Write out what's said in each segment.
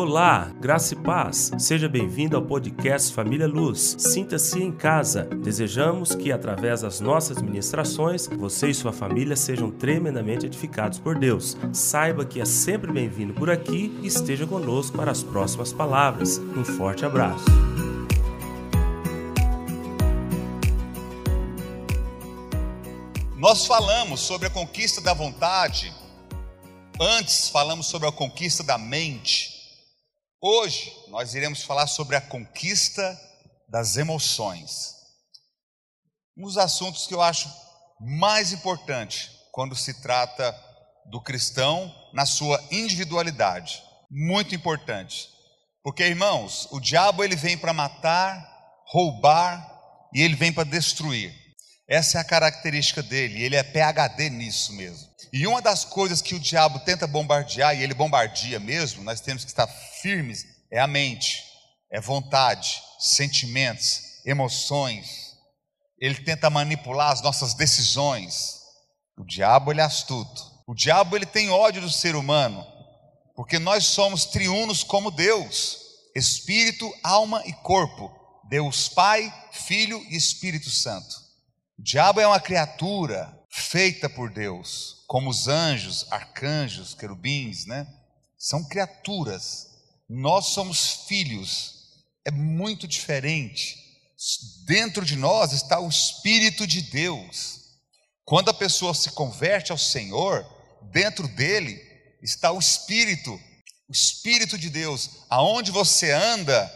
Olá, graça e paz. Seja bem-vindo ao podcast Família Luz. Sinta-se em casa. Desejamos que, através das nossas ministrações, você e sua família sejam tremendamente edificados por Deus. Saiba que é sempre bem-vindo por aqui e esteja conosco para as próximas palavras. Um forte abraço. Nós falamos sobre a conquista da vontade, antes falamos sobre a conquista da mente. Hoje nós iremos falar sobre a conquista das emoções. Um dos assuntos que eu acho mais importante quando se trata do cristão na sua individualidade. Muito importante. Porque, irmãos, o diabo ele vem para matar, roubar e ele vem para destruir. Essa é a característica dele, ele é PhD nisso mesmo. E uma das coisas que o diabo tenta bombardear, e ele bombardeia mesmo, nós temos que estar firmes, é a mente, é vontade, sentimentos, emoções. Ele tenta manipular as nossas decisões. O diabo ele é astuto. O diabo ele tem ódio do ser humano, porque nós somos triunos como Deus, espírito, alma e corpo. Deus Pai, Filho e Espírito Santo. O diabo é uma criatura feita por Deus, como os anjos, arcanjos, querubins, né? São criaturas. Nós somos filhos. É muito diferente. Dentro de nós está o Espírito de Deus. Quando a pessoa se converte ao Senhor, dentro dele está o Espírito, o Espírito de Deus. Aonde você anda,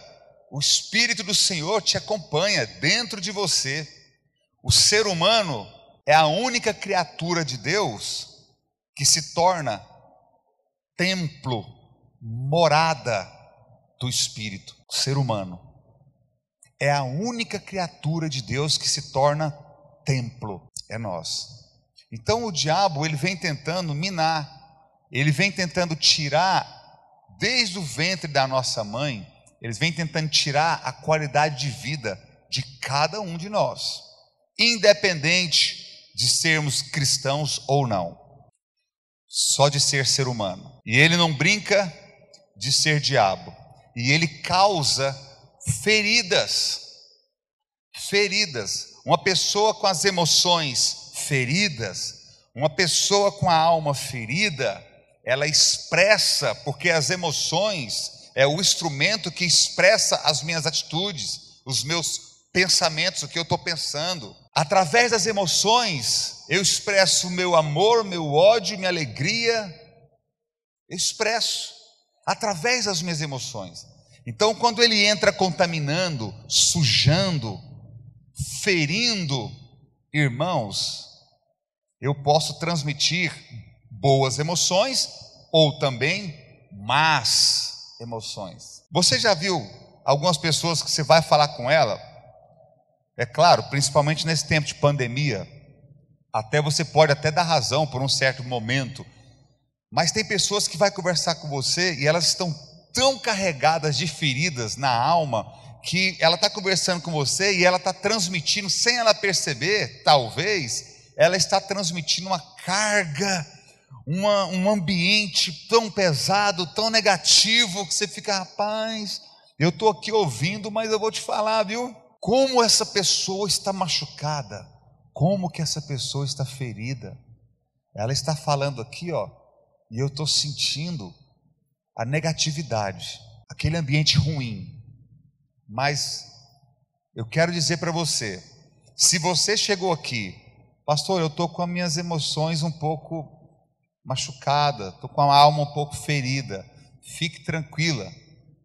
o Espírito do Senhor te acompanha dentro de você. O ser humano é a única criatura de Deus que se torna templo, morada do Espírito, o ser humano. É a única criatura de Deus que se torna templo, é nós. Então o diabo, ele vem tentando minar, ele vem tentando tirar desde o ventre da nossa mãe, eles vêm tentando tirar a qualidade de vida de cada um de nós, independente de sermos cristãos ou não, só de ser ser humano. E ele não brinca de ser diabo, e ele causa feridas. Feridas. Uma pessoa com as emoções feridas, uma pessoa com a alma ferida, ela expressa, porque as emoções é o instrumento que expressa as minhas atitudes, os meus pensamentos, o que eu estou pensando. Através das emoções, eu expresso meu amor, meu ódio, minha alegria. Eu expresso através das minhas emoções. Então, quando ele entra contaminando, sujando, ferindo, irmãos, eu posso transmitir boas emoções ou também más emoções. Você já viu algumas pessoas que você vai falar com ela, é claro, principalmente nesse tempo de pandemia, até você pode até dar razão por um certo momento, mas tem pessoas que vai conversar com você e elas estão tão carregadas de feridas na alma que ela está conversando com você e ela está transmitindo, sem ela perceber, talvez, ela está transmitindo uma carga, uma, um ambiente tão pesado, tão negativo, que você fica, rapaz, eu estou aqui ouvindo, mas eu vou te falar, viu? Como essa pessoa está machucada, como que essa pessoa está ferida. Ela está falando aqui, ó, e eu estou sentindo a negatividade, aquele ambiente ruim. Mas eu quero dizer para você, se você chegou aqui, pastor, eu estou com as minhas emoções um pouco machucada, estou com a alma um pouco ferida, fique tranquila,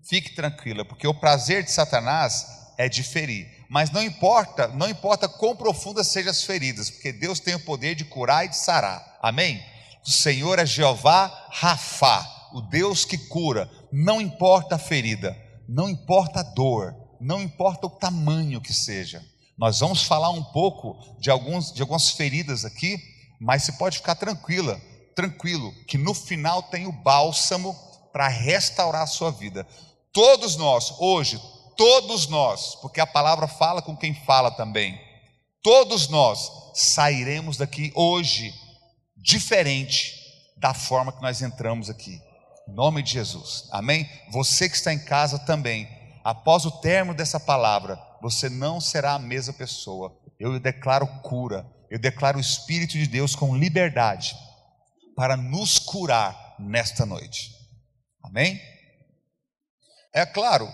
fique tranquila, porque o prazer de Satanás é de ferir. Mas não importa, não importa quão profundas sejam as feridas, porque Deus tem o poder de curar e de sarar. Amém? O Senhor é Jeová Rafá, o Deus que cura. Não importa a ferida, não importa a dor, não importa o tamanho que seja. Nós vamos falar um pouco de, alguns, de algumas feridas aqui, mas você pode ficar tranquila, tranquilo, que no final tem o bálsamo para restaurar a sua vida. Todos nós, hoje, todos nós, porque a palavra fala com quem fala também, todos nós sairemos daqui hoje diferente da forma que nós entramos aqui. Em nome de Jesus. Amém? Você que está em casa também. Após o término dessa palavra, você não será a mesma pessoa. Eu declaro cura. Eu declaro o Espírito de Deus com liberdade para nos curar nesta noite. Amém? É claro,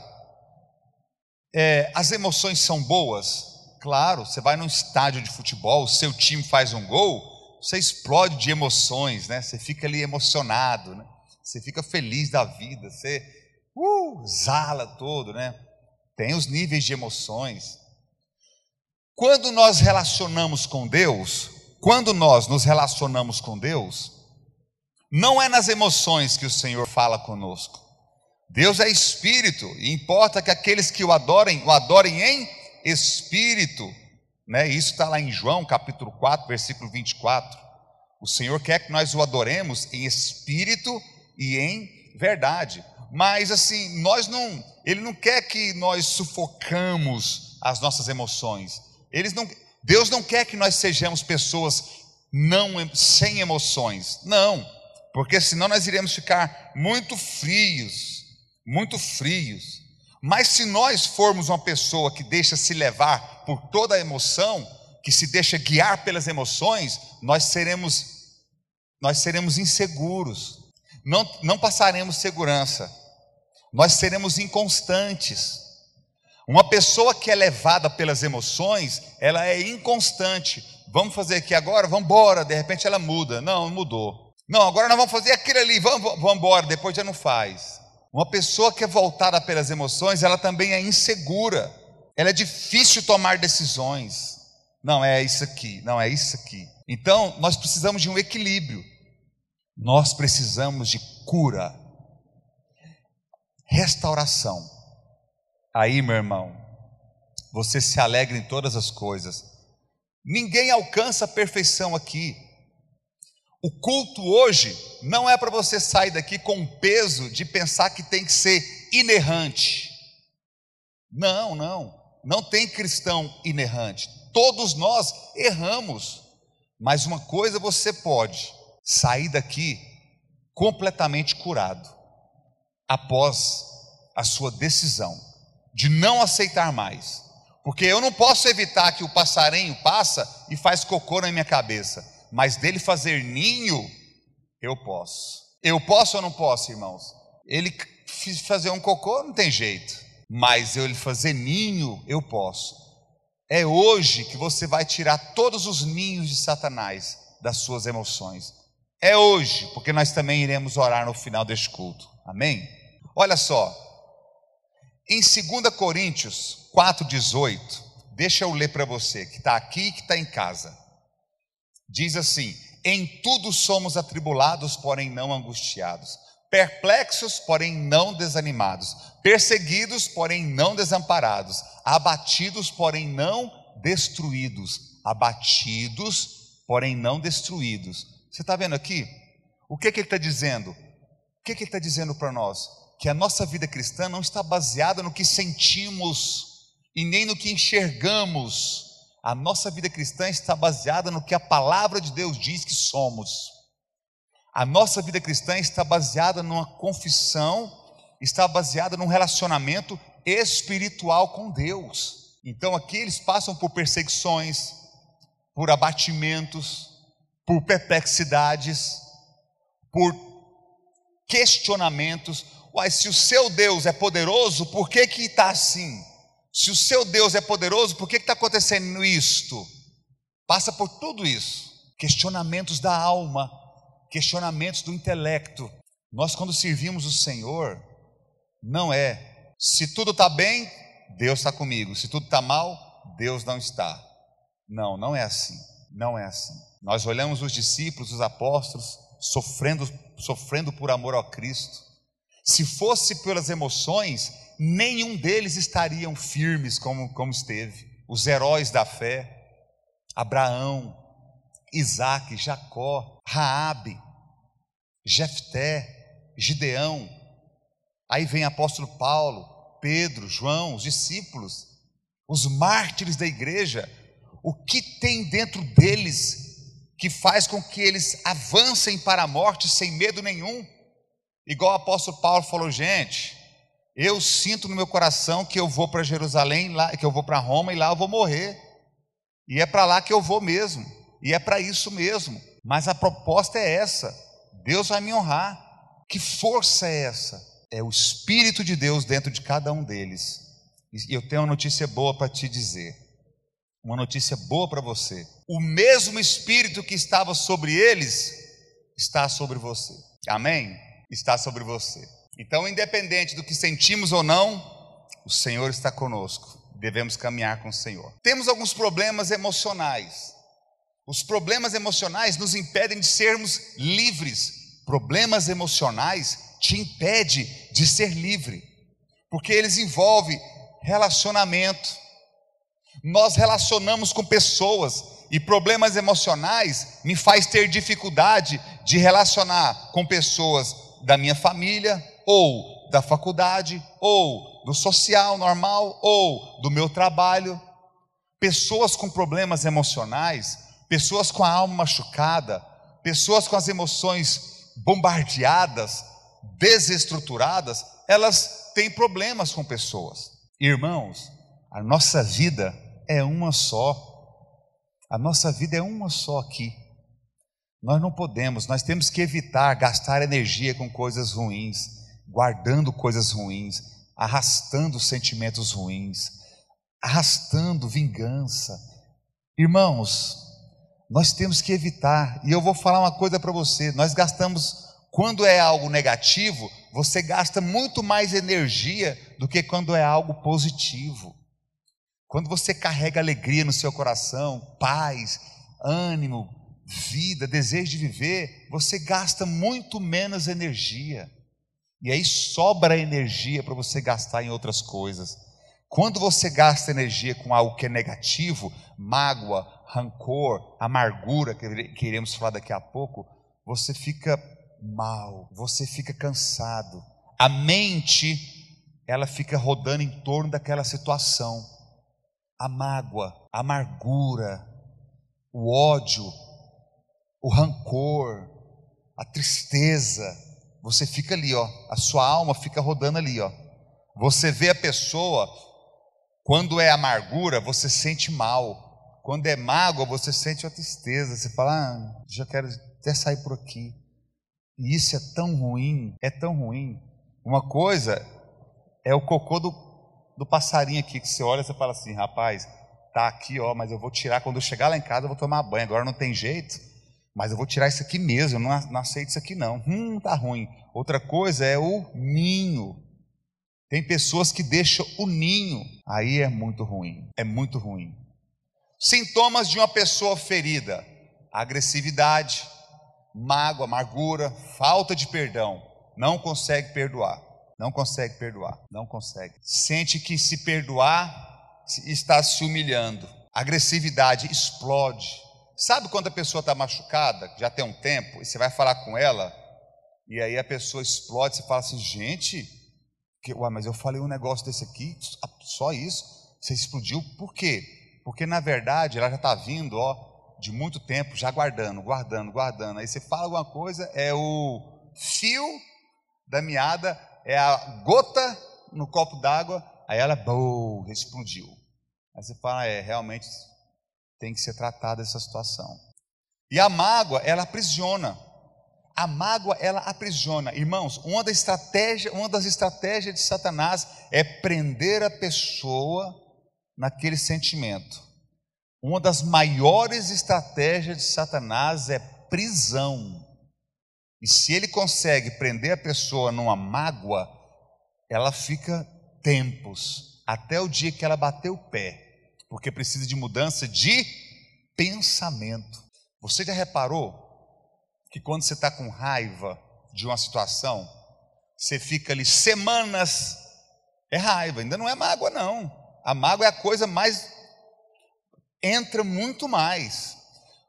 é, as emoções são boas. Claro, você vai num estádio de futebol, o seu time faz um gol, você explode de emoções, né? Você fica ali emocionado, né? Você fica feliz da vida, você uh, zala todo, né? Tem os níveis de emoções. Quando nós relacionamos com Deus, quando nós nos relacionamos com Deus, não é nas emoções que o Senhor fala conosco. Deus é espírito e importa que aqueles que o adorem, o adorem em espírito né? Isso está lá em João capítulo 4, versículo 24. O Senhor quer que nós o adoremos em espírito e em verdade. Mas assim, nós não, ele não quer que nós sufocamos as nossas emoções. Eles não, Deus não quer que nós sejamos pessoas não sem emoções. Não, porque senão nós iremos ficar muito frios, muito frios. Mas se nós formos uma pessoa que deixa se levar por toda a emoção, que se deixa guiar pelas emoções, nós seremos nós seremos inseguros. Não, não passaremos segurança. Nós seremos inconstantes. Uma pessoa que é levada pelas emoções, ela é inconstante. Vamos fazer aqui agora, vamos embora. De repente ela muda. Não, mudou. Não, agora nós vamos fazer aquilo ali. Vamos, vamos embora. Depois já não faz. Uma pessoa que é voltada pelas emoções, ela também é insegura. Ela é difícil tomar decisões. Não é isso aqui, não é isso aqui. Então, nós precisamos de um equilíbrio. Nós precisamos de cura, restauração. Aí, meu irmão, você se alegra em todas as coisas. Ninguém alcança a perfeição aqui. O culto hoje não é para você sair daqui com o peso de pensar que tem que ser inerrante. Não, não. Não tem cristão inerrante. Todos nós erramos. Mas uma coisa você pode sair daqui completamente curado após a sua decisão de não aceitar mais. Porque eu não posso evitar que o passarinho passa e faz cocô na minha cabeça mas dele fazer ninho, eu posso. Eu posso ou não posso, irmãos? Ele fazer um cocô não tem jeito, mas eu ele fazer ninho, eu posso. É hoje que você vai tirar todos os ninhos de Satanás das suas emoções. É hoje, porque nós também iremos orar no final deste culto. Amém? Olha só, em 2 Coríntios 4,18, deixa eu ler para você que está aqui e que está em casa. Diz assim: Em tudo somos atribulados, porém não angustiados, perplexos, porém não desanimados, perseguidos, porém não desamparados, abatidos, porém não destruídos, abatidos, porém não destruídos. Você está vendo aqui? O que, que ele está dizendo? O que, que ele está dizendo para nós? Que a nossa vida cristã não está baseada no que sentimos e nem no que enxergamos, a nossa vida cristã está baseada no que a palavra de Deus diz que somos. A nossa vida cristã está baseada numa confissão, está baseada num relacionamento espiritual com Deus. Então aqui eles passam por perseguições, por abatimentos, por perplexidades, por questionamentos. Uai, se o seu Deus é poderoso, por que que está assim? Se o seu Deus é poderoso, por que está acontecendo isto? Passa por tudo isso. Questionamentos da alma, questionamentos do intelecto. Nós, quando servimos o Senhor, não é se tudo está bem, Deus está comigo, se tudo está mal, Deus não está. Não, não é assim. Não é assim. Nós olhamos os discípulos, os apóstolos, sofrendo, sofrendo por amor ao Cristo. Se fosse pelas emoções, nenhum deles estariam firmes como, como esteve. Os heróis da fé, Abraão, Isaac, Jacó, Raabe, Jefté, Gideão. Aí vem apóstolo Paulo, Pedro, João, os discípulos, os mártires da igreja. O que tem dentro deles que faz com que eles avancem para a morte sem medo nenhum? Igual o apóstolo Paulo falou, gente, eu sinto no meu coração que eu vou para Jerusalém, lá, que eu vou para Roma e lá eu vou morrer. E é para lá que eu vou mesmo. E é para isso mesmo. Mas a proposta é essa. Deus vai me honrar. Que força é essa? É o Espírito de Deus dentro de cada um deles. E eu tenho uma notícia boa para te dizer. Uma notícia boa para você. O mesmo Espírito que estava sobre eles está sobre você. Amém? Está sobre você. Então, independente do que sentimos ou não, o Senhor está conosco. Devemos caminhar com o Senhor. Temos alguns problemas emocionais. Os problemas emocionais nos impedem de sermos livres. Problemas emocionais te impedem de ser livre, porque eles envolvem relacionamento. Nós relacionamos com pessoas e problemas emocionais me faz ter dificuldade de relacionar com pessoas da minha família, ou da faculdade, ou do social normal, ou do meu trabalho. Pessoas com problemas emocionais, pessoas com a alma machucada, pessoas com as emoções bombardeadas, desestruturadas, elas têm problemas com pessoas. Irmãos, a nossa vida é uma só. A nossa vida é uma só aqui. Nós não podemos, nós temos que evitar gastar energia com coisas ruins, guardando coisas ruins, arrastando sentimentos ruins, arrastando vingança. Irmãos, nós temos que evitar, e eu vou falar uma coisa para você: nós gastamos, quando é algo negativo, você gasta muito mais energia do que quando é algo positivo. Quando você carrega alegria no seu coração, paz, ânimo, vida, desejo de viver, você gasta muito menos energia. E aí sobra energia para você gastar em outras coisas. Quando você gasta energia com algo que é negativo, mágoa, rancor, amargura, que iremos falar daqui a pouco, você fica mal, você fica cansado. A mente, ela fica rodando em torno daquela situação. A mágoa, a amargura, o ódio, o rancor, a tristeza, você fica ali, ó, a sua alma fica rodando ali, ó. Você vê a pessoa, quando é amargura, você sente mal. Quando é mágoa, você sente a tristeza. Você fala, ah, já quero até sair por aqui. E isso é tão ruim, é tão ruim. Uma coisa é o cocô do, do passarinho aqui, que você olha e você fala assim, rapaz, tá aqui, ó, mas eu vou tirar quando eu chegar lá em casa, eu vou tomar banho. Agora não tem jeito. Mas eu vou tirar isso aqui mesmo, eu não, não aceito isso aqui não. Hum, tá ruim. Outra coisa é o ninho. Tem pessoas que deixam o ninho, aí é muito ruim, é muito ruim. Sintomas de uma pessoa ferida: agressividade, mágoa, amargura, falta de perdão, não consegue perdoar, não consegue perdoar, não consegue. Sente que se perdoar está se humilhando. Agressividade explode, Sabe quando a pessoa está machucada, já tem um tempo, e você vai falar com ela, e aí a pessoa explode, você fala assim, gente, que, ué, mas eu falei um negócio desse aqui, só isso, você explodiu, por quê? Porque na verdade ela já está vindo, ó, de muito tempo, já guardando, guardando, guardando. Aí você fala alguma coisa, é o fio da meada, é a gota no copo d'água, aí ela, boom, explodiu. Aí você fala, é, realmente tem que ser tratada essa situação. E a mágoa, ela aprisiona. A mágoa, ela aprisiona. Irmãos, uma, da estratégia, uma das estratégias de Satanás é prender a pessoa naquele sentimento. Uma das maiores estratégias de Satanás é prisão. E se ele consegue prender a pessoa numa mágoa, ela fica tempos, até o dia que ela bater o pé porque precisa de mudança de pensamento. Você já reparou que quando você está com raiva de uma situação, você fica ali semanas, é raiva, ainda não é mágoa, não. A mágoa é a coisa mais. entra muito mais.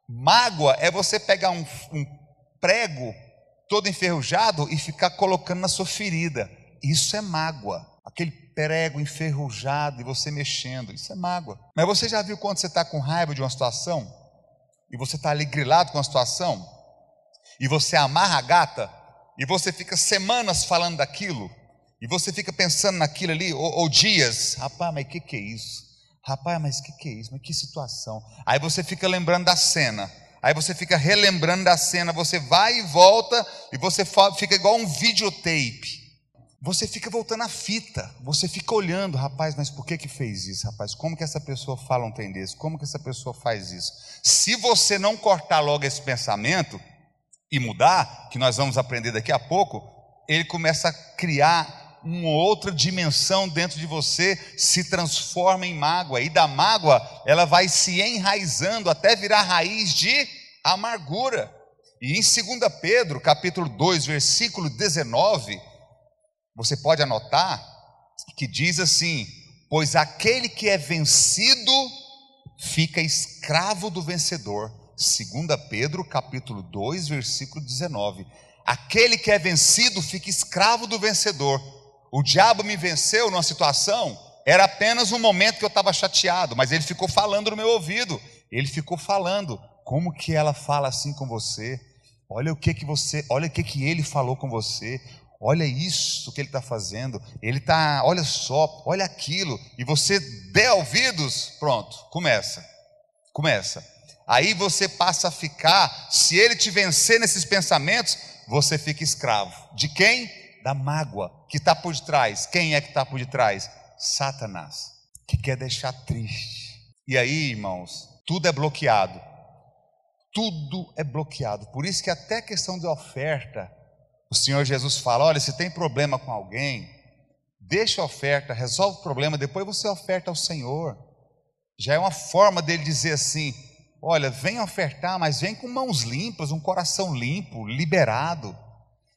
Mágoa é você pegar um, um prego todo enferrujado e ficar colocando na sua ferida. Isso é mágoa. Aquele prego enferrujado e você mexendo. Isso é mágoa. Mas você já viu quando você está com raiva de uma situação? E você está ali grilado com a situação? E você amarra a gata e você fica semanas falando daquilo, e você fica pensando naquilo ali, ou, ou dias, rapaz, mas o que, que é isso? Rapaz, mas o que, que é isso? Mas que situação? Aí você fica lembrando da cena, aí você fica relembrando da cena, você vai e volta, e você fica igual um videotape. Você fica voltando a fita, você fica olhando, rapaz, mas por que que fez isso, rapaz? Como que essa pessoa fala um trem desse? Como que essa pessoa faz isso? Se você não cortar logo esse pensamento e mudar, que nós vamos aprender daqui a pouco, ele começa a criar uma outra dimensão dentro de você, se transforma em mágoa, e da mágoa ela vai se enraizando até virar raiz de amargura. E em 2 Pedro, capítulo 2, versículo 19, você pode anotar que diz assim: Pois aquele que é vencido fica escravo do vencedor. 2 Pedro, capítulo 2, versículo 19. Aquele que é vencido fica escravo do vencedor. O diabo me venceu numa situação, era apenas um momento que eu estava chateado, mas ele ficou falando no meu ouvido. Ele ficou falando, como que ela fala assim com você? Olha o que que você, olha o que que ele falou com você. Olha isso que ele está fazendo. Ele está, olha só, olha aquilo. E você der ouvidos, pronto, começa. Começa. Aí você passa a ficar, se ele te vencer nesses pensamentos, você fica escravo. De quem? Da mágoa que está por detrás. Quem é que está por detrás? Satanás, que quer deixar triste. E aí, irmãos, tudo é bloqueado. Tudo é bloqueado. Por isso que até questão de oferta o Senhor Jesus fala: olha, se tem problema com alguém, deixa a oferta, resolve o problema, depois você oferta ao Senhor. Já é uma forma dele dizer assim: olha, vem ofertar, mas vem com mãos limpas, um coração limpo, liberado.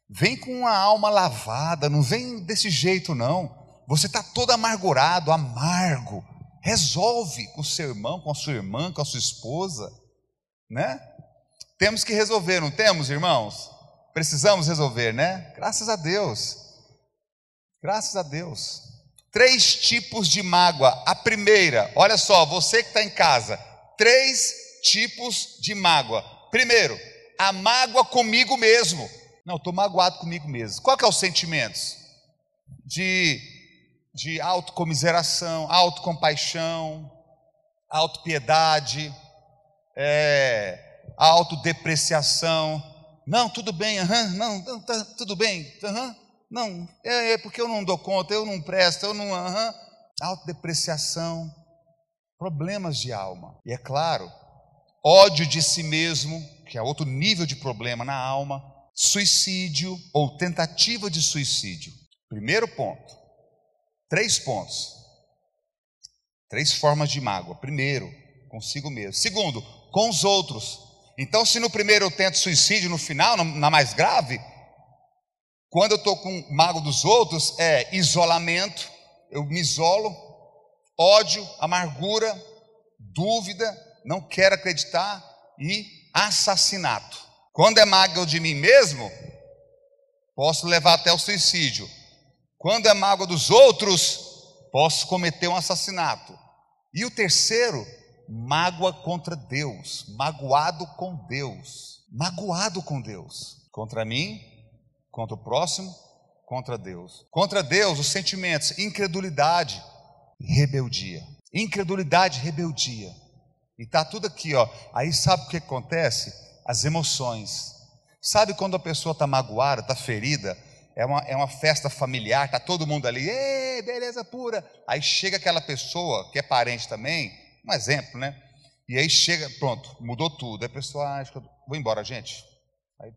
Vem com uma alma lavada, não vem desse jeito não. Você está todo amargurado, amargo. Resolve com o seu irmão, com a sua irmã, com a sua esposa, né? Temos que resolver, não temos, irmãos? Precisamos resolver, né? Graças a Deus. Graças a Deus. Três tipos de mágoa. A primeira, olha só, você que está em casa, três tipos de mágoa. Primeiro, a mágoa comigo mesmo. Não, estou magoado comigo mesmo. Qual que é os sentimentos? De, de autocomiseração, autocompaixão, autopiedade, é, autodepreciação não, tudo bem, uhum, não, não tá, tudo bem, uhum, não, é, é, porque eu não dou conta, eu não presto, eu não. Uhum. Autodepreciação, problemas de alma. E é claro, ódio de si mesmo, que é outro nível de problema na alma, suicídio ou tentativa de suicídio. Primeiro ponto, três pontos, três formas de mágoa. Primeiro, consigo mesmo. Segundo, com os outros. Então, se no primeiro eu tento suicídio, no final, na mais grave, quando eu estou com mago dos outros, é isolamento, eu me isolo, ódio, amargura, dúvida, não quero acreditar e assassinato. Quando é mágoa de mim mesmo, posso levar até o suicídio. Quando é mágoa dos outros, posso cometer um assassinato. E o terceiro mágoa contra Deus, magoado com Deus, magoado com Deus, contra mim, contra o próximo, contra Deus. Contra Deus, os sentimentos, incredulidade rebeldia. Incredulidade rebeldia. E tá tudo aqui, ó. Aí sabe o que acontece? As emoções. Sabe quando a pessoa está magoada, está ferida, é uma, é uma festa familiar, está todo mundo ali, beleza pura. Aí chega aquela pessoa que é parente também, um exemplo, né? E aí chega, pronto, mudou tudo. Aí a pessoa, ah, acho que eu vou embora, gente. Aí.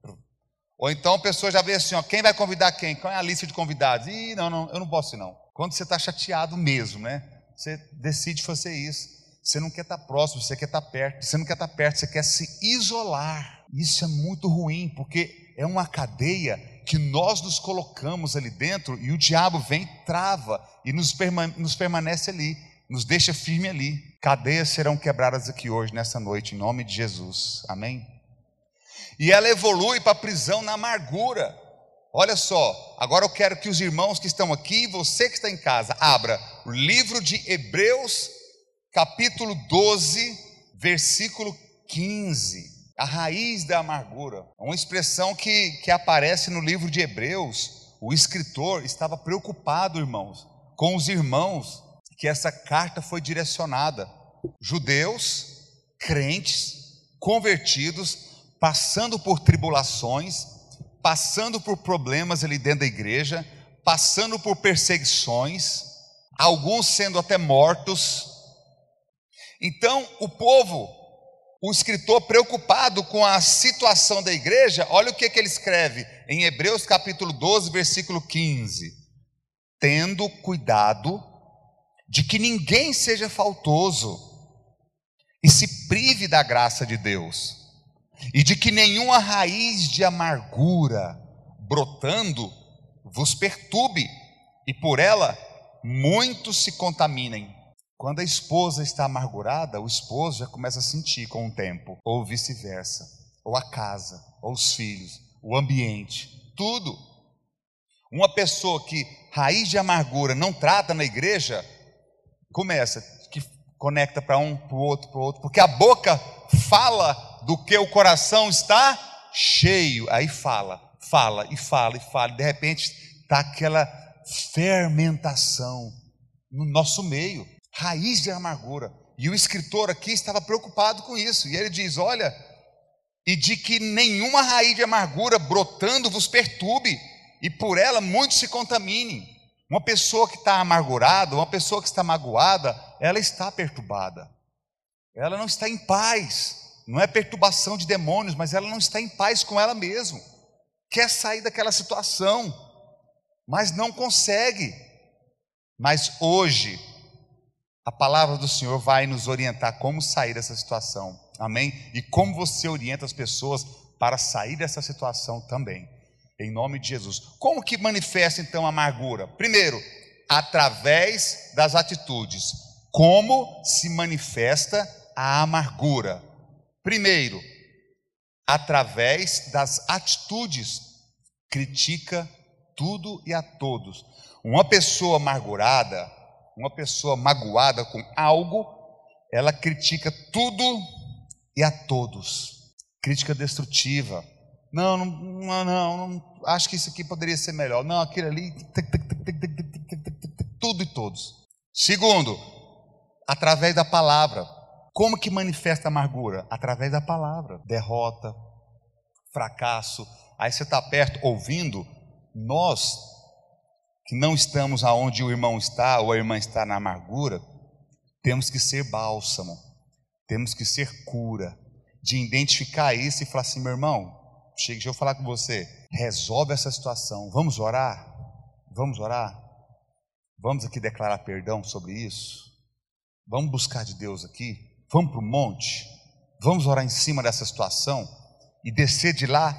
Ou então a pessoa já vê assim, ó, quem vai convidar quem? Qual é a lista de convidados? Ih, não, não, eu não posso não. Quando você está chateado mesmo, né? Você decide fazer isso. Você não quer estar tá próximo, você quer estar tá perto. Você não quer estar tá perto, você quer se isolar. Isso é muito ruim, porque é uma cadeia que nós nos colocamos ali dentro e o diabo vem, trava e nos permanece ali nos deixa firme ali. Cadeias serão quebradas aqui hoje, nessa noite, em nome de Jesus. Amém? E ela evolui para a prisão na amargura. Olha só, agora eu quero que os irmãos que estão aqui, você que está em casa, abra o livro de Hebreus, capítulo 12, versículo 15. a raiz da amargura. É uma expressão que, que aparece no livro de Hebreus. O escritor estava preocupado, irmãos, com os irmãos que essa carta foi direcionada. Judeus, crentes, convertidos, passando por tribulações, passando por problemas ali dentro da igreja, passando por perseguições, alguns sendo até mortos. Então, o povo o escritor preocupado com a situação da igreja, olha o que, que ele escreve em Hebreus capítulo 12, versículo 15: Tendo cuidado de que ninguém seja faltoso e se prive da graça de Deus, e de que nenhuma raiz de amargura brotando vos perturbe, e por ela muitos se contaminem. Quando a esposa está amargurada, o esposo já começa a sentir com o tempo, ou vice-versa, ou a casa, ou os filhos, o ambiente, tudo. Uma pessoa que raiz de amargura não trata na igreja, começa, que conecta para um, para o outro, para o outro, porque a boca fala do que o coração está cheio, aí fala, fala e fala e fala, e de repente está aquela fermentação no nosso meio raiz de amargura. E o escritor aqui estava preocupado com isso. E ele diz: Olha, e de que nenhuma raiz de amargura brotando vos perturbe, e por ela muitos se contaminem. Uma pessoa que está amargurada, uma pessoa que está magoada, ela está perturbada. Ela não está em paz. Não é perturbação de demônios, mas ela não está em paz com ela mesma. Quer sair daquela situação, mas não consegue. Mas hoje, a palavra do Senhor vai nos orientar como sair dessa situação. Amém? E como você orienta as pessoas para sair dessa situação também. Em nome de Jesus. Como que manifesta então a amargura? Primeiro, através das atitudes. Como se manifesta a amargura? Primeiro, através das atitudes. Critica tudo e a todos. Uma pessoa amargurada, uma pessoa magoada com algo, ela critica tudo e a todos. Crítica destrutiva. Não, não, não, não, acho que isso aqui poderia ser melhor. Não, aquele ali, tudo e todos. Segundo, através da palavra. Como que manifesta a amargura? Através da palavra. Derrota, fracasso. Aí você está perto ouvindo. Nós que não estamos aonde o irmão está ou a irmã está na amargura, temos que ser bálsamo, temos que ser cura, de identificar isso e falar assim, meu irmão, chega, deixa eu falar com você, resolve essa situação, vamos orar? Vamos orar? Vamos aqui declarar perdão sobre isso? Vamos buscar de Deus aqui? Vamos para o monte? Vamos orar em cima dessa situação e descer de lá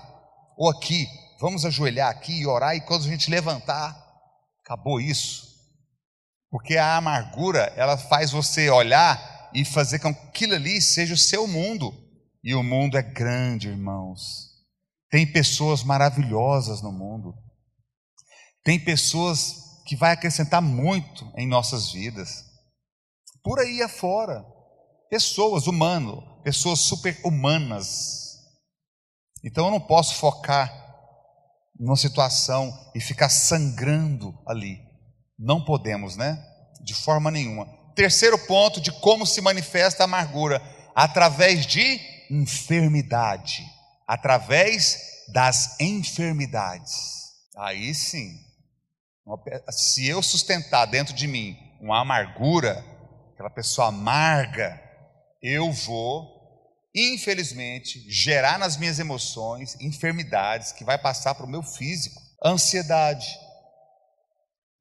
ou aqui? Vamos ajoelhar aqui e orar e quando a gente levantar, Acabou isso. Porque a amargura, ela faz você olhar e fazer com que aquilo ali seja o seu mundo. E o mundo é grande, irmãos. Tem pessoas maravilhosas no mundo. Tem pessoas que vai acrescentar muito em nossas vidas. Por aí afora. Pessoas humanas, pessoas super humanas. Então eu não posso focar numa situação e ficar sangrando ali. Não podemos, né? De forma nenhuma. Terceiro ponto de como se manifesta a amargura: através de enfermidade. Através das enfermidades. Aí sim. Se eu sustentar dentro de mim uma amargura, aquela pessoa amarga, eu vou infelizmente, gerar nas minhas emoções enfermidades que vai passar para o meu físico. Ansiedade,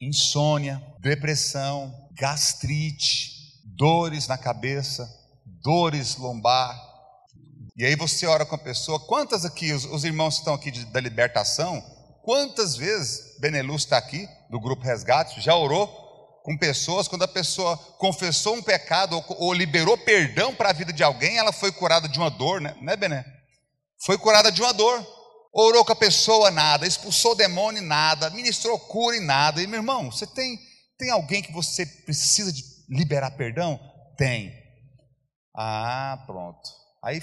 insônia, depressão, gastrite, dores na cabeça, dores lombar. E aí você ora com a pessoa, quantas aqui, os, os irmãos que estão aqui de, da libertação, quantas vezes Beneluz está aqui, do grupo Resgate, já orou com pessoas, quando a pessoa confessou um pecado ou, ou liberou perdão para a vida de alguém, ela foi curada de uma dor, né, né Bené? Foi curada de uma dor. Orou com a pessoa, nada. Expulsou o demônio, nada. Ministrou cura e nada. E meu irmão, você tem, tem alguém que você precisa de liberar perdão? Tem. Ah, pronto. Aí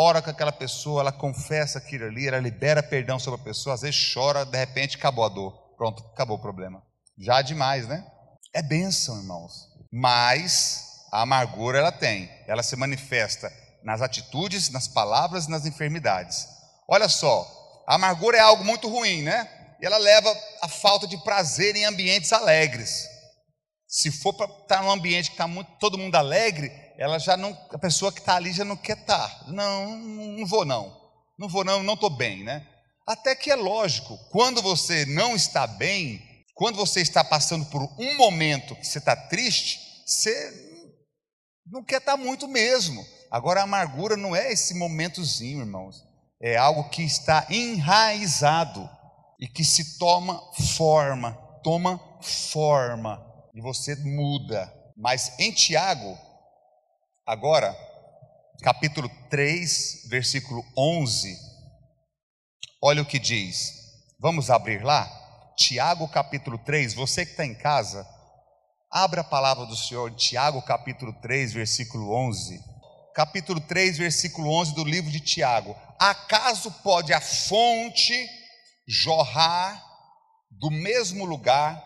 ora com aquela pessoa, ela confessa aquilo ali, ela libera perdão sobre a pessoa, às vezes chora, de repente acabou a dor. Pronto, acabou o problema. Já demais, né? É bênção, irmãos. Mas a amargura ela tem, ela se manifesta nas atitudes, nas palavras e nas enfermidades. Olha só, a amargura é algo muito ruim, né? E ela leva a falta de prazer em ambientes alegres. Se for para estar num ambiente que está todo mundo alegre, ela já não, a pessoa que está ali já não quer estar. Tá. Não, não vou não, não vou não, não estou bem, né? Até que é lógico, quando você não está bem, quando você está passando por um momento que você está triste, você não quer estar tá muito mesmo. Agora a amargura não é esse momentozinho, irmãos. É algo que está enraizado e que se toma forma, toma forma e você muda. Mas em Tiago, agora, capítulo 3, versículo 11, olha o que diz. Vamos abrir lá? Tiago, capítulo 3. Você que está em casa, abra a palavra do Senhor, Tiago, capítulo 3, versículo 11. Capítulo 3, versículo 11 do livro de Tiago. Acaso pode a fonte jorrar do mesmo lugar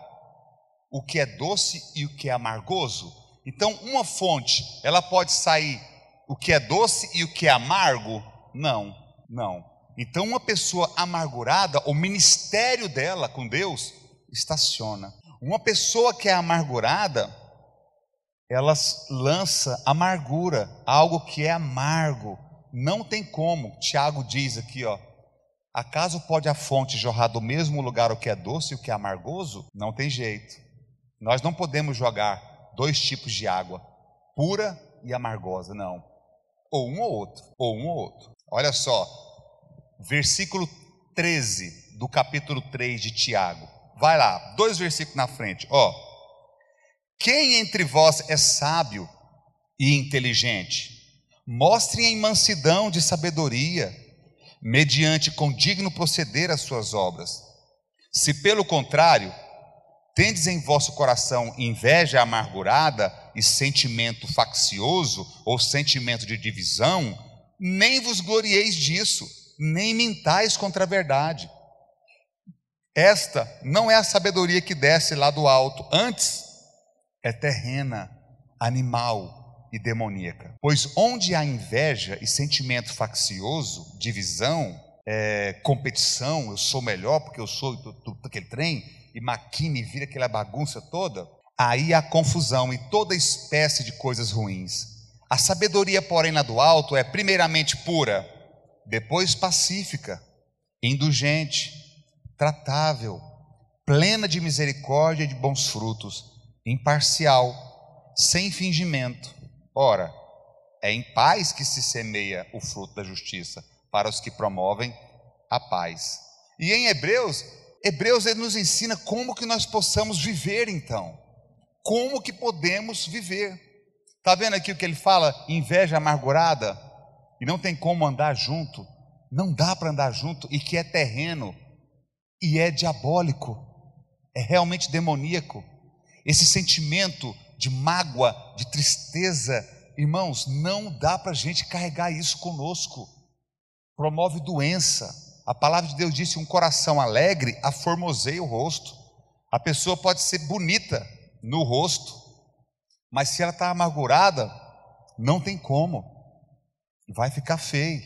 o que é doce e o que é amargoso? Então, uma fonte, ela pode sair o que é doce e o que é amargo? Não, não. Então, uma pessoa amargurada, o ministério dela com Deus estaciona. Uma pessoa que é amargurada, ela lança amargura, algo que é amargo. Não tem como. Tiago diz aqui, ó. Acaso pode a fonte jorrar do mesmo lugar o que é doce e o que é amargoso? Não tem jeito. Nós não podemos jogar dois tipos de água, pura e amargosa, não. Ou um ou outro, ou um ou outro. Olha só, versículo 13 do capítulo 3 de Tiago. Vai lá, dois versículos na frente. Ó. Quem entre vós é sábio e inteligente? Mostre em mansidão de sabedoria, mediante condigno proceder as suas obras. Se pelo contrário, Tendes em vosso coração inveja amargurada e sentimento faccioso ou sentimento de divisão, nem vos glorieis disso, nem mintais contra a verdade. Esta não é a sabedoria que desce lá do alto, antes é terrena, animal e demoníaca. Pois onde há inveja e sentimento faccioso, divisão, é, competição, eu sou melhor porque eu sou do, do, daquele trem, e maquina e vira aquela bagunça toda, aí há confusão e toda espécie de coisas ruins. A sabedoria, porém, lá do alto é primeiramente pura, depois pacífica, indulgente, tratável, plena de misericórdia e de bons frutos, imparcial, sem fingimento. Ora, é em paz que se semeia o fruto da justiça para os que promovem a paz. E em Hebreus, Hebreus ele nos ensina como que nós possamos viver então. Como que podemos viver. Está vendo aqui o que ele fala? Inveja amargurada. E não tem como andar junto. Não dá para andar junto. E que é terreno. E é diabólico. É realmente demoníaco. Esse sentimento de mágoa, de tristeza. Irmãos, não dá para a gente carregar isso conosco. Promove doença a palavra de Deus disse: um coração alegre aformoseia o rosto. A pessoa pode ser bonita no rosto, mas se ela está amargurada, não tem como. Vai ficar feia,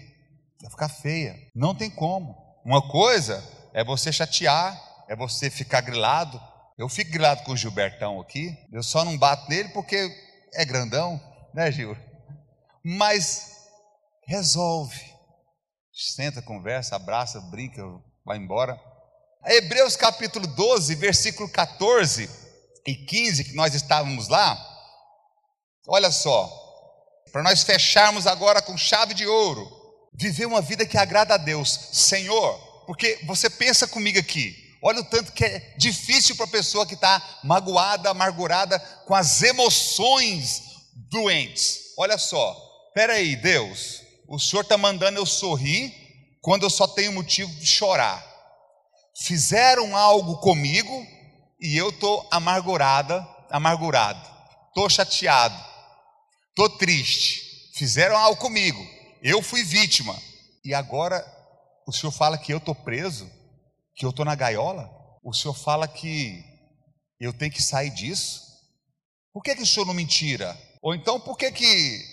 vai ficar feia. Não tem como. Uma coisa é você chatear, é você ficar grilado. Eu fico grilado com o Gilbertão aqui, eu só não bato nele porque é grandão, né, Gil? Mas resolve senta, conversa, abraça, brinca, vai embora. Hebreus capítulo 12, versículo 14 e 15, que nós estávamos lá, olha só, para nós fecharmos agora com chave de ouro, viver uma vida que agrada a Deus, Senhor, porque você pensa comigo aqui, olha o tanto que é difícil para a pessoa que está magoada, amargurada, com as emoções doentes. Olha só, peraí, Deus, o Senhor está mandando eu sorrir quando eu só tenho motivo de chorar. Fizeram algo comigo e eu estou amargurada, amargurado, estou chateado, estou triste. Fizeram algo comigo eu fui vítima. E agora o senhor fala que eu estou preso, que eu estou na gaiola? O senhor fala que eu tenho que sair disso? Por que, que o senhor não me tira? Ou então por que, que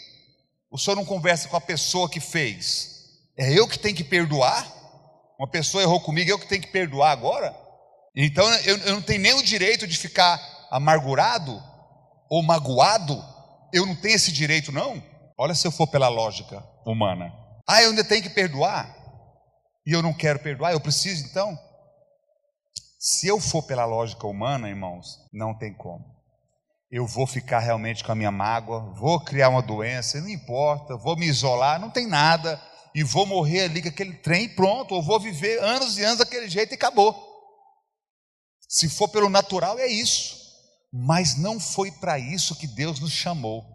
o senhor não conversa com a pessoa que fez? É eu que tenho que perdoar? Uma pessoa errou comigo, eu que tenho que perdoar agora? Então eu, eu não tenho nem o direito de ficar amargurado ou magoado? Eu não tenho esse direito, não? Olha se eu for pela lógica humana. Ah, eu ainda tenho que perdoar? E eu não quero perdoar, eu preciso então? Se eu for pela lógica humana, irmãos, não tem como eu vou ficar realmente com a minha mágoa, vou criar uma doença, não importa, vou me isolar, não tem nada, e vou morrer ali com aquele trem pronto, ou vou viver anos e anos daquele jeito e acabou. Se for pelo natural, é isso. Mas não foi para isso que Deus nos chamou.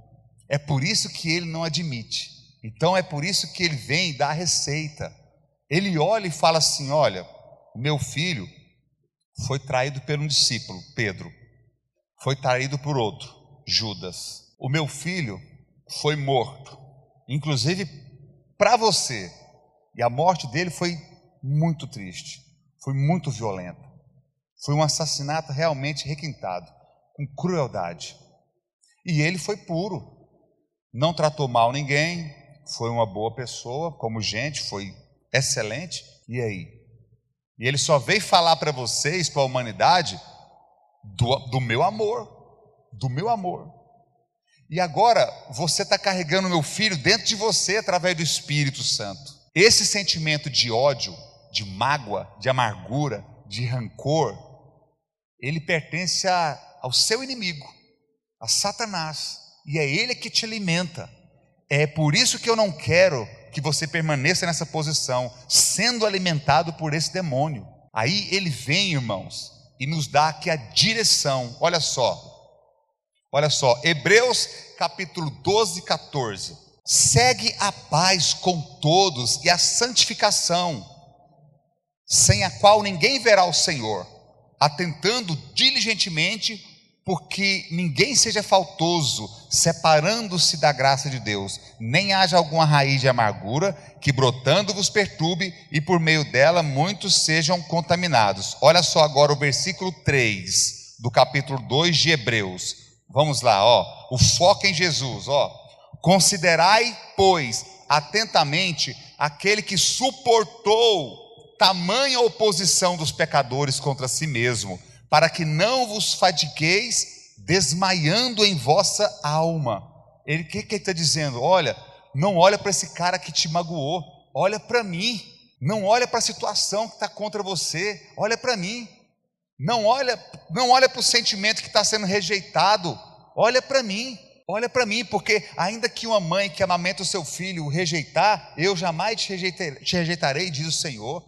É por isso que ele não admite. Então é por isso que ele vem dar a receita. Ele olha e fala assim: Olha, meu filho foi traído por um discípulo, Pedro foi traído por outro, Judas. O meu filho foi morto, inclusive para você. E a morte dele foi muito triste, foi muito violenta. Foi um assassinato realmente requintado, com crueldade. E ele foi puro, não tratou mal ninguém, foi uma boa pessoa, como gente, foi excelente. E aí? E ele só veio falar para vocês, para a humanidade, do, do meu amor, do meu amor. E agora você está carregando meu filho dentro de você através do Espírito Santo. Esse sentimento de ódio, de mágoa, de amargura, de rancor, ele pertence a, ao seu inimigo, a Satanás, e é ele que te alimenta. É por isso que eu não quero que você permaneça nessa posição, sendo alimentado por esse demônio. Aí ele vem, irmãos, e nos dá aqui a direção. Olha só. Olha só, Hebreus capítulo 12, 14. Segue a paz com todos e a santificação, sem a qual ninguém verá o Senhor, atentando diligentemente porque ninguém seja faltoso, separando-se da graça de Deus, nem haja alguma raiz de amargura que brotando vos perturbe e por meio dela muitos sejam contaminados. Olha só agora o versículo 3 do capítulo 2 de Hebreus. Vamos lá, ó. O foco em Jesus, ó. Considerai, pois, atentamente aquele que suportou tamanha oposição dos pecadores contra si mesmo para que não vos fatigueis desmaiando em vossa alma. Ele que que está dizendo? Olha, não olha para esse cara que te magoou, olha para mim. Não olha para a situação que está contra você, olha para mim. Não olha, não olha para o sentimento que está sendo rejeitado, olha para mim. Olha para mim, porque ainda que uma mãe que amamenta o seu filho o rejeitar, eu jamais te rejeitarei, te rejeitarei diz o Senhor.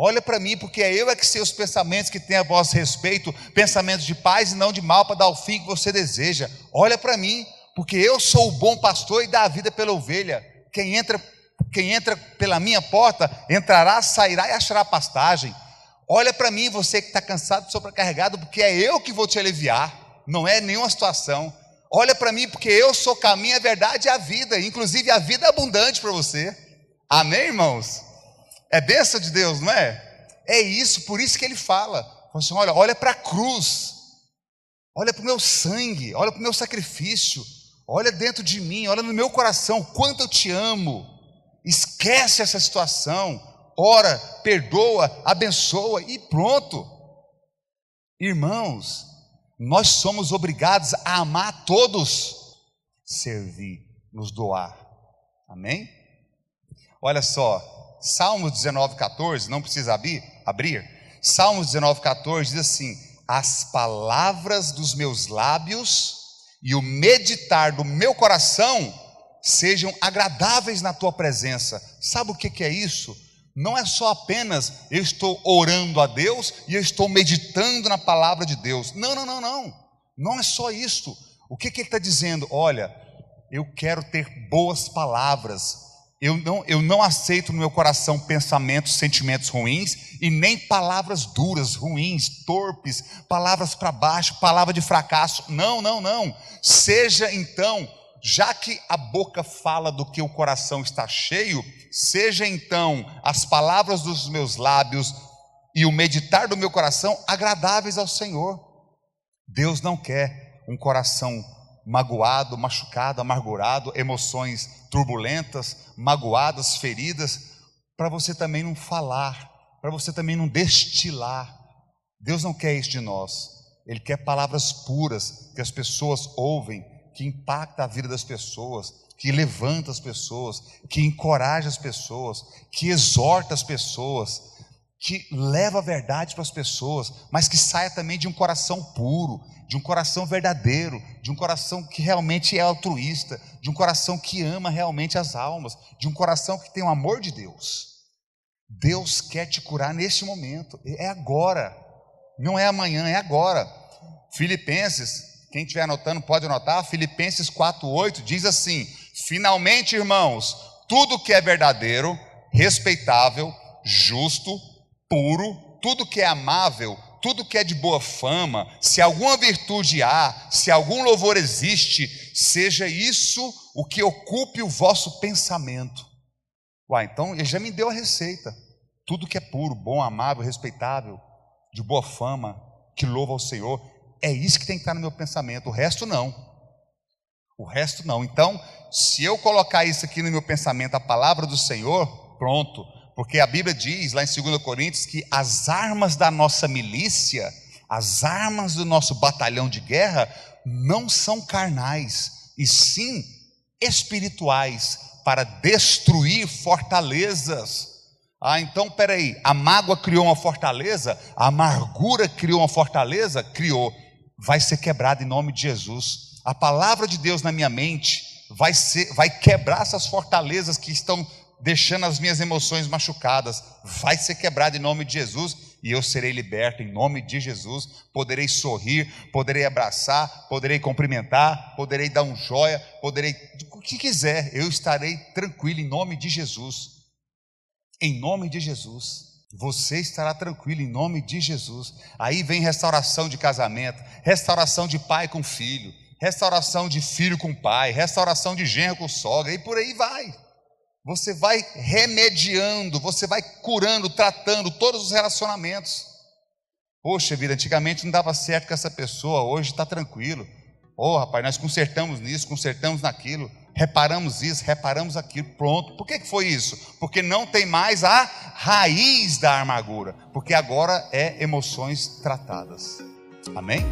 Olha para mim, porque é eu é que sei os pensamentos que tem a vosso respeito, pensamentos de paz e não de mal, para dar o fim que você deseja. Olha para mim, porque eu sou o bom pastor e dá a vida pela ovelha. Quem entra, quem entra pela minha porta, entrará, sairá e achará pastagem. Olha para mim, você que está cansado, sobrecarregado, porque é eu que vou te aliviar, não é nenhuma situação. Olha para mim, porque eu sou caminho, a verdade e a vida, inclusive a vida abundante para você. Amém, irmãos? É bênção de Deus, não é? É isso, por isso que ele fala. Assim, olha, olha para a cruz, olha para o meu sangue, olha para o meu sacrifício, olha dentro de mim, olha no meu coração, quanto eu te amo. Esquece essa situação, ora, perdoa, abençoa e pronto. Irmãos, nós somos obrigados a amar todos, servir, nos doar. Amém? Olha só, Salmos 19, 14, não precisa abrir, abrir. Salmos 19, 14 diz assim: As palavras dos meus lábios e o meditar do meu coração sejam agradáveis na tua presença. Sabe o que, que é isso? Não é só apenas eu estou orando a Deus e eu estou meditando na palavra de Deus. Não, não, não, não. Não é só isso. O que, que ele está dizendo? Olha, eu quero ter boas palavras, eu não, eu não aceito no meu coração pensamentos, sentimentos ruins e nem palavras duras, ruins, torpes, palavras para baixo, palavra de fracasso. Não, não, não. Seja então já que a boca fala do que o coração está cheio, seja então as palavras dos meus lábios e o meditar do meu coração agradáveis ao Senhor. Deus não quer um coração magoado, machucado, amargurado, emoções turbulentas, magoadas, feridas, para você também não falar, para você também não destilar. Deus não quer isso de nós. Ele quer palavras puras que as pessoas ouvem, que impacta a vida das pessoas, que levanta as pessoas, que encoraja as pessoas, que exorta as pessoas, que leva a verdade para as pessoas, mas que saia também de um coração puro, de um coração verdadeiro, de um coração que realmente é altruísta, de um coração que ama realmente as almas, de um coração que tem o amor de Deus. Deus quer te curar neste momento, é agora, não é amanhã, é agora. Filipenses, quem estiver anotando pode anotar, Filipenses 4,8 diz assim: Finalmente, irmãos, tudo que é verdadeiro, respeitável, justo, puro, tudo que é amável, tudo que é de boa fama, se alguma virtude há, se algum louvor existe, seja isso o que ocupe o vosso pensamento. Uai, então ele já me deu a receita. Tudo que é puro, bom, amável, respeitável, de boa fama, que louva ao Senhor, é isso que tem que estar no meu pensamento, o resto não. O resto não. Então, se eu colocar isso aqui no meu pensamento, a palavra do Senhor, pronto. Porque a Bíblia diz lá em 2 Coríntios que as armas da nossa milícia, as armas do nosso batalhão de guerra, não são carnais, e sim espirituais, para destruir fortalezas. Ah, então peraí, a mágoa criou uma fortaleza, a amargura criou uma fortaleza? Criou vai ser quebrada em nome de Jesus. A palavra de Deus na minha mente vai ser, vai quebrar essas fortalezas que estão deixando as minhas emoções machucadas. Vai ser quebrada em nome de Jesus e eu serei liberto em nome de Jesus. Poderei sorrir, poderei abraçar, poderei cumprimentar, poderei dar um joia, poderei o que quiser. Eu estarei tranquilo em nome de Jesus. Em nome de Jesus. Você estará tranquilo em nome de Jesus. Aí vem restauração de casamento, restauração de pai com filho, restauração de filho com pai, restauração de genro com sogra, e por aí vai. Você vai remediando, você vai curando, tratando todos os relacionamentos. Poxa vida, antigamente não dava certo com essa pessoa, hoje está tranquilo. Ô oh, rapaz, nós consertamos nisso, consertamos naquilo reparamos isso, reparamos aquilo, pronto. Por que foi isso? Porque não tem mais a raiz da amargura, porque agora é emoções tratadas. Amém?